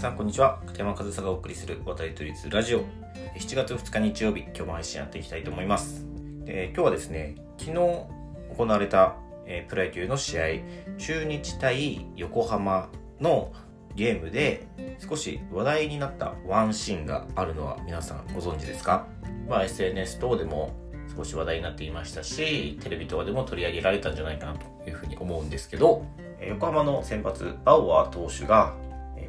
さんこんにちは。片山和沙がお送りする渡り都立ラジオ。7月2日日曜日今日も配信やっていきたいと思います。で今日はですね昨日行われた、えー、プロ野球の試合中日対横浜のゲームで少し話題になったワンシーンがあるのは皆さんご存知ですか、まあ、SNS 等でも少し話題になっていましたしテレビ等でも取り上げられたんじゃないかなというふうに思うんですけど横浜の先発バウアー投手が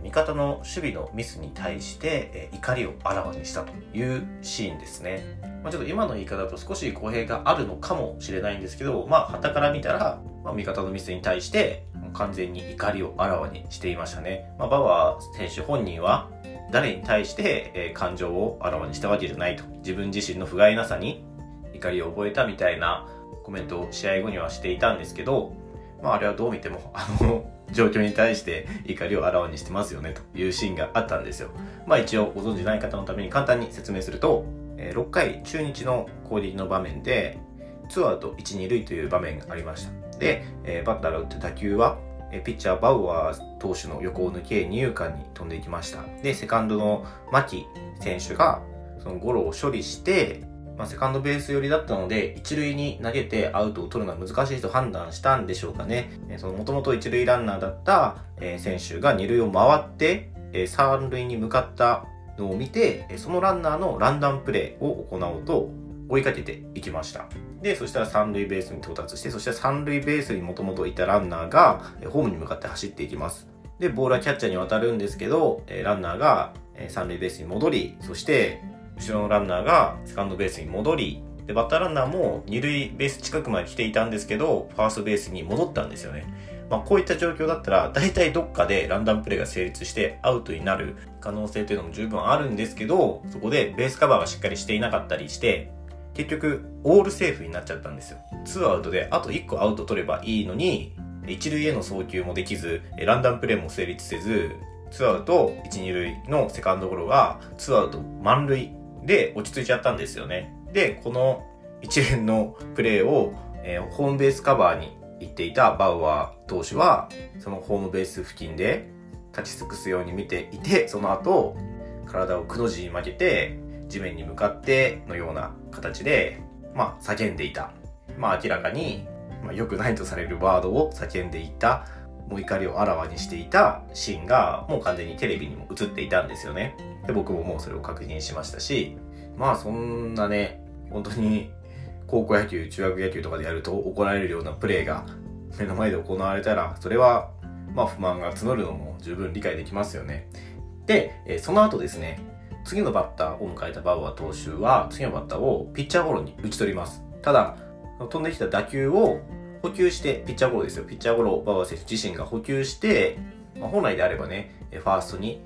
味方の守備のミスに対して、え怒りをあらわにしたというシーンですね。まあ、ちょっと今の言い方だと少し語弊があるのかもしれないんですけど、まあ、旗から見たら、まあ、味方のミスに対して完全に怒りをあらわにしていましたね。まあ、バワー選手本人は誰に対して、え感情をあらわにしたわけじゃないと。自分自身の不甲斐なさに怒りを覚えたみたいなコメントを試合後にはしていたんですけど、まあ、あれはどう見ても、あの、状況に対して怒りをあらわにしてますよねというシーンがあったんですよ。まあ一応ご存じない方のために簡単に説明すると、6回中日の攻撃の場面で、ツーアウト1、2塁という場面がありました。で、バッターが打った打球は、ピッチャーバウアー投手の横を抜け二遊間に飛んでいきました。で、セカンドの牧選手がそのゴロを処理して、まあ、セカンドベース寄りだったので、一塁に投げてアウトを取るのは難しいと判断したんでしょうかね。その元々一塁ランナーだった、え選手が二塁を回って、え三塁に向かったのを見て、そのランナーのランダムプレーを行おうと追いかけていきました。で、そしたら三塁ベースに到達して、そして三塁ベースにもともといたランナーがホームに向かって走っていきます。で、ボールはキャッチャーに渡るんですけど、ランナーが三塁ベースに戻り、そして後ろのランナーがセカンドベースに戻り、で、バッターランナーも二塁ベース近くまで来ていたんですけど、ファーストベースに戻ったんですよね。まあ、こういった状況だったら、大体どっかでランダムプレーが成立してアウトになる可能性というのも十分あるんですけど、そこでベースカバーがしっかりしていなかったりして、結局、オールセーフになっちゃったんですよ。2アウトであと1個アウト取ればいいのに、一塁への送球もできず、ランダムプレーも成立せず、2アウト1、2塁のセカンドゴロが、2アウト満塁で落ち着いちゃったんですよね。で、この一連のプレーを、えー、ホームベースカバーに行っていたバウアー投手は、そのホームベース付近で立ち尽くすように見ていて、その後、体をくの字に曲げて、地面に向かってのような形で、まあ、叫んでいた。まあ、明らかに、まあ、良くないとされるワードを叫んでいた、もう怒りをあらわにしていたシーンが、もう完全にテレビにも映っていたんですよね。で、僕ももうそれを確認しましたし、まあそんなね、本当に高校野球、中学野球とかでやると怒られるようなプレーが目の前で行われたら、それはまあ不満が募るのも十分理解できますよね。で、えその後ですね、次のバッターを迎えたバウアー投手は、次のバッターをピッチャーゴロに打ち取ります。ただ、飛んできた打球を補給して、ピッチャーゴロですよ。ピッチャーゴロをバウアー選手自身が補給して、まあ、本来であればね、ファーストに、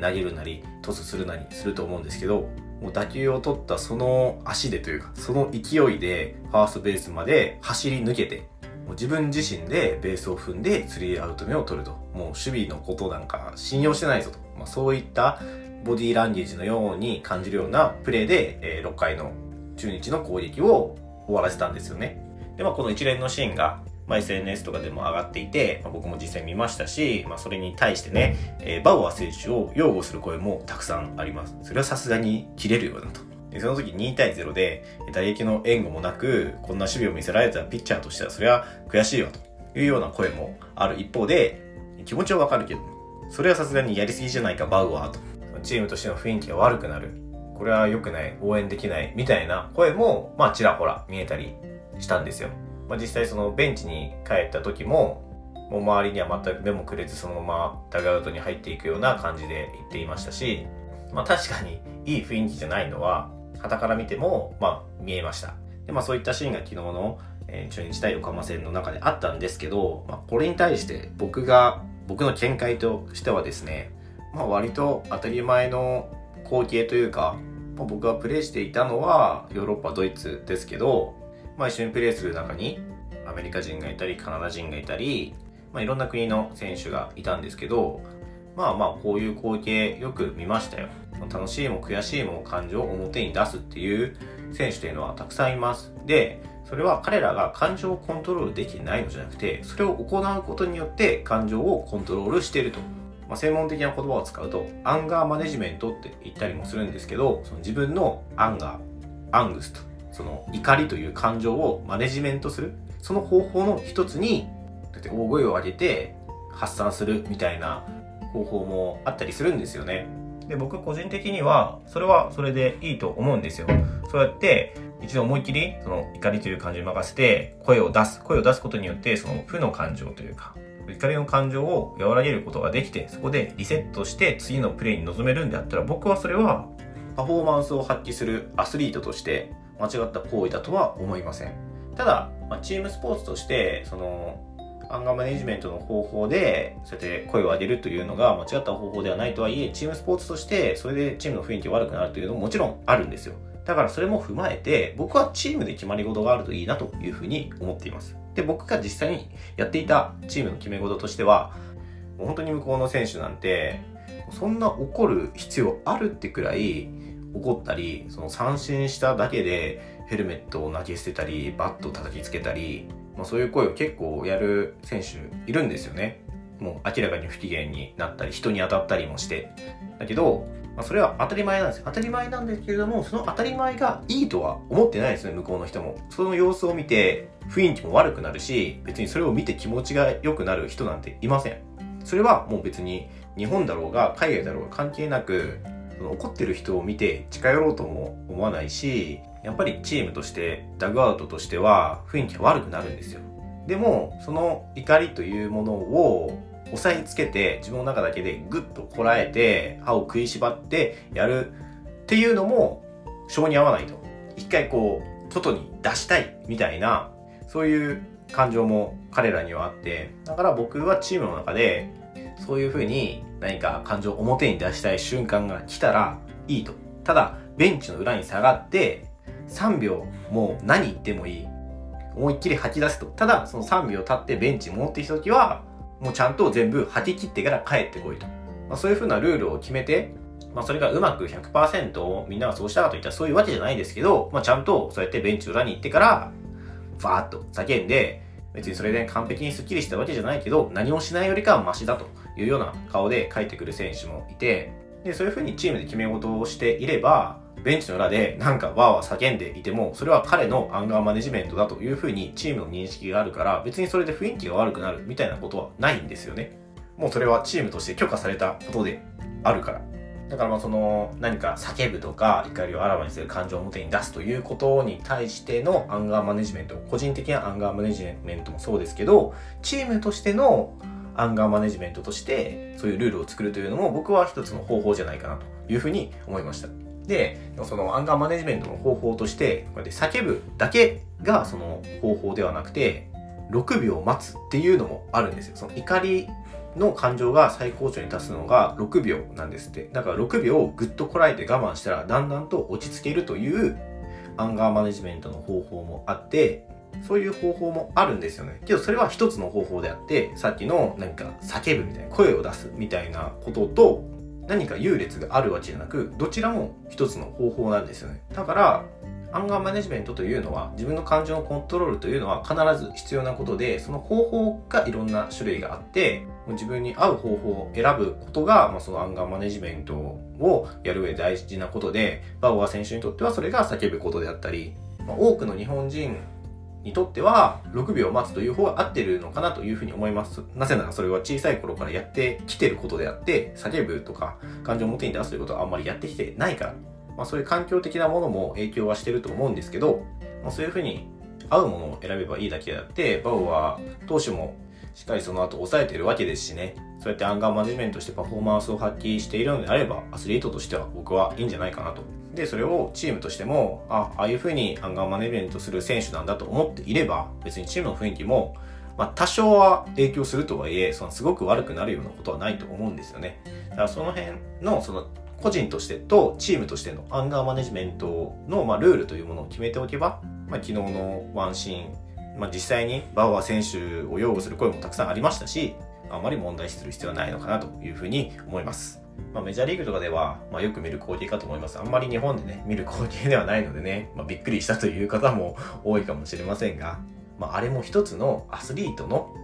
投げるなりトスするなりすると思うんですけどもう打球を取ったその足でというかその勢いでファーストベースまで走り抜けてもう自分自身でベースを踏んでスリーアウト目を取るともう守備のことなんか信用してないぞと、まあ、そういったボディーランゲージのように感じるようなプレーで、え、6回の中日の攻撃を終わらせたんですよね。で、まあ、この一連のシーンがまあ、SNS とかでも上がっていて、まあ、僕も実際見ましたし、まあ、それに対してね、えー、バウアー選手を擁護する声もたくさんあります。それはさすがに切れるようだと。でその時2対0で、打撃の援護もなく、こんな守備を見せられたピッチャーとしては、それは悔しいわというような声もある一方で、気持ちはわかるけど、それはさすがにやりすぎじゃないか、バウアーと。チームとしての雰囲気が悪くなる。これは良くない、応援できない、みたいな声も、まあちらほら見えたりしたんですよ。まあ、実際そのベンチに帰った時も、もう周りには全く目もくれずそのままダグアウトに入っていくような感じで言っていましたし、まあ確かにいい雰囲気じゃないのは、旗から見ても、まあ見えました。で、まあそういったシーンが昨日の、えー、中日対横浜戦の中であったんですけど、まあこれに対して僕が、僕の見解としてはですね、まあ割と当たり前の光景というか、まあ、僕がプレイしていたのはヨーロッパ、ドイツですけど、まあ、一緒にプレーする中にアメリカ人がいたりカナダ人がいたり、まあ、いろんな国の選手がいたんですけどまあまあこういう光景よく見ましたよ。楽しいも悔しいも感情を表に出すっていう選手というのはたくさんいます。でそれは彼らが感情をコントロールできてないのじゃなくてそれを行うことによって感情をコントロールしていると。まあ、専門的な言葉を使うと、アンガーマネジメントって言ったりもするんですけど、その自分のアンガー、アングスと、その怒りという感情をマネジメントする、その方法の一つに、だって大声を上げて発散するみたいな方法もあったりするんですよね。で、僕個人的には、それはそれでいいと思うんですよ。そうやって、一度思いっきり、その怒りという感情に任せて、声を出す。声を出すことによって、その負の感情というか、怒りの感情を和らげることができて、そこでリセットして次のプレイに臨めるんであったら、僕はそれはパフォーマンスを発揮するアスリートとして間違った行為だとは思いません。ただ、まあ、チームスポーツとして、その、アンガーマネジメントの方法で、そうやって声を上げるというのが間違った方法ではないとはいえ、チームスポーツとして、それでチームの雰囲気悪くなるというのももちろんあるんですよ。だからそれも踏まえて、僕はチームで決まり事があるといいなというふうに思っています。で、僕が実際にやっていたチームの決め事としては、もう本当に向こうの選手なんて、そんな怒る必要あるってくらい怒ったり、その三振しただけでヘルメットを投げ捨てたり、バットを叩きつけたり、まあ、そういう声を結構やる選手いるんですよね。もう明らかに不機嫌になったり、人に当たったりもして。だけど、まあ、それは当たり前なんです。当たり前なんですけれども、その当たり前がいいとは思ってないですね、向こうの人も。その様子を見て、雰囲気も悪くなるし、別にそれを見て気持ちが良くなる人なんていません。それはもう別に日本だろうが海外だろうが関係なく、怒ってる人を見て近寄ろうとも思わないし、やっぱりチームとして、ダグアウトとしては雰囲気が悪くなるんですよ。でも、その怒りというものを押さえつけて自分の中だけでグッとこらえて歯を食いしばってやるっていうのも性に合わないと。一回こう外に出したいみたいなそういう感情も彼らにはあってだから僕はチームの中でそういうふうに何か感情を表に出したい瞬間が来たらいいと。ただベンチの裏に下がって3秒もう何言ってもいい。思いっきり吐き出すと。ただその3秒経ってベンチに戻ってきた時はもうちゃんと全部吐き切ってから帰ってこいと。まあ、そういう風なルールを決めて、まあ、それがうまく100%みんながそうしたかといったらそういうわけじゃないですけど、まあ、ちゃんとそうやってベンチ裏に行ってから、ファーッと叫んで、別にそれで完璧にスッキリしたわけじゃないけど、何もしないよりかはマシだというような顔で帰ってくる選手もいて、で、そういう風にチームで決め事をしていれば、ベンチの裏でなんかわーわー叫んでいても、それは彼のアンガーマネジメントだというふうにチームの認識があるから、別にそれで雰囲気が悪くなるみたいなことはないんですよね。もうそれはチームとして許可されたことであるから。だからまあその何か叫ぶとか怒りをあらわにする感情を表に出すということに対してのアンガーマネジメント、個人的なアンガーマネジメントもそうですけど、チームとしてのアンガーマネジメントとしてそういうルールを作るというのも僕は一つの方法じゃないかなというふうに思いました。で、そのアンガーマネジメントの方法として、こうやって叫ぶだけがその方法ではなくて、6秒待つっていうのもあるんですよ。その怒りの感情が最高潮に達すのが6秒なんですって。だから6秒をぐっとこらえて我慢したらだんだんと落ち着けるというアンガーマネジメントの方法もあって、そういう方法もあるんですよね。けどそれは一つの方法であって、さっきの何か叫ぶみたいな、声を出すみたいなことと何か優劣があるわけじゃなく、どちらも一つの方法なんですよね。だから、アンガーマネジメントというのは、自分の感情のコントロールというのは必ず必要なことで、その方法がいろんな種類があって、自分に合う方法を選ぶことが、まあ、そのアンガーマネジメントをやる上で大事なことで、バウア選手にとってはそれが叫ぶことであったり、まあ、多くの日本人にとっては6秒待つという方が合ってるのかなというふうに思います。なぜならそれは小さい頃からやってきてることであって、叫ぶとか感情を表に出すということはあんまりやってきてないから、まあそういう環境的なものも影響はしてると思うんですけど、まあ、そういうふうに合うものを選べばいいだけであって、バウは投手もしっかりその後抑えてるわけですしね、そうやってアンガーマネジメントしてパフォーマンスを発揮しているのであれば、アスリートとしては僕はいいんじゃないかなと。で、それをチームとしても、あ、ああいう風にアンガーマネジメントする選手なんだと思っていれば、別にチームの雰囲気も、まあ、多少は影響するとはいえ、そのすごく悪くなるようなことはないと思うんですよね。だからその辺の、その、個人としてとチームとしてのアンガーマネジメントの、まあ、ルールというものを決めておけば、まあ、昨日のワンシーン、まあ、実際にバウアー選手を擁護する声もたくさんありましたし、あまり問題視する必要はないのかなというふうに思います。まあ、メジャーリーグとかでは、まあ、よく見る光景かと思います。あんまり日本でね、見る光景ではないのでね、まあ、びっくりしたという方も多いかもしれませんが、まあ、あれも一つのアスリートの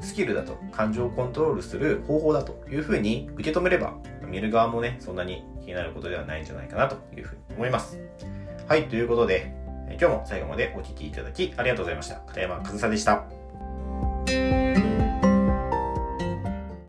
スキルだと感情をコントロールする方法だというふうに受け止めれば、見る側もね、そんなに気になることではないんじゃないかなというふうに思います。はい、ということで、今日も最後までお聴きいただきありがとうございました。片山和沙でした。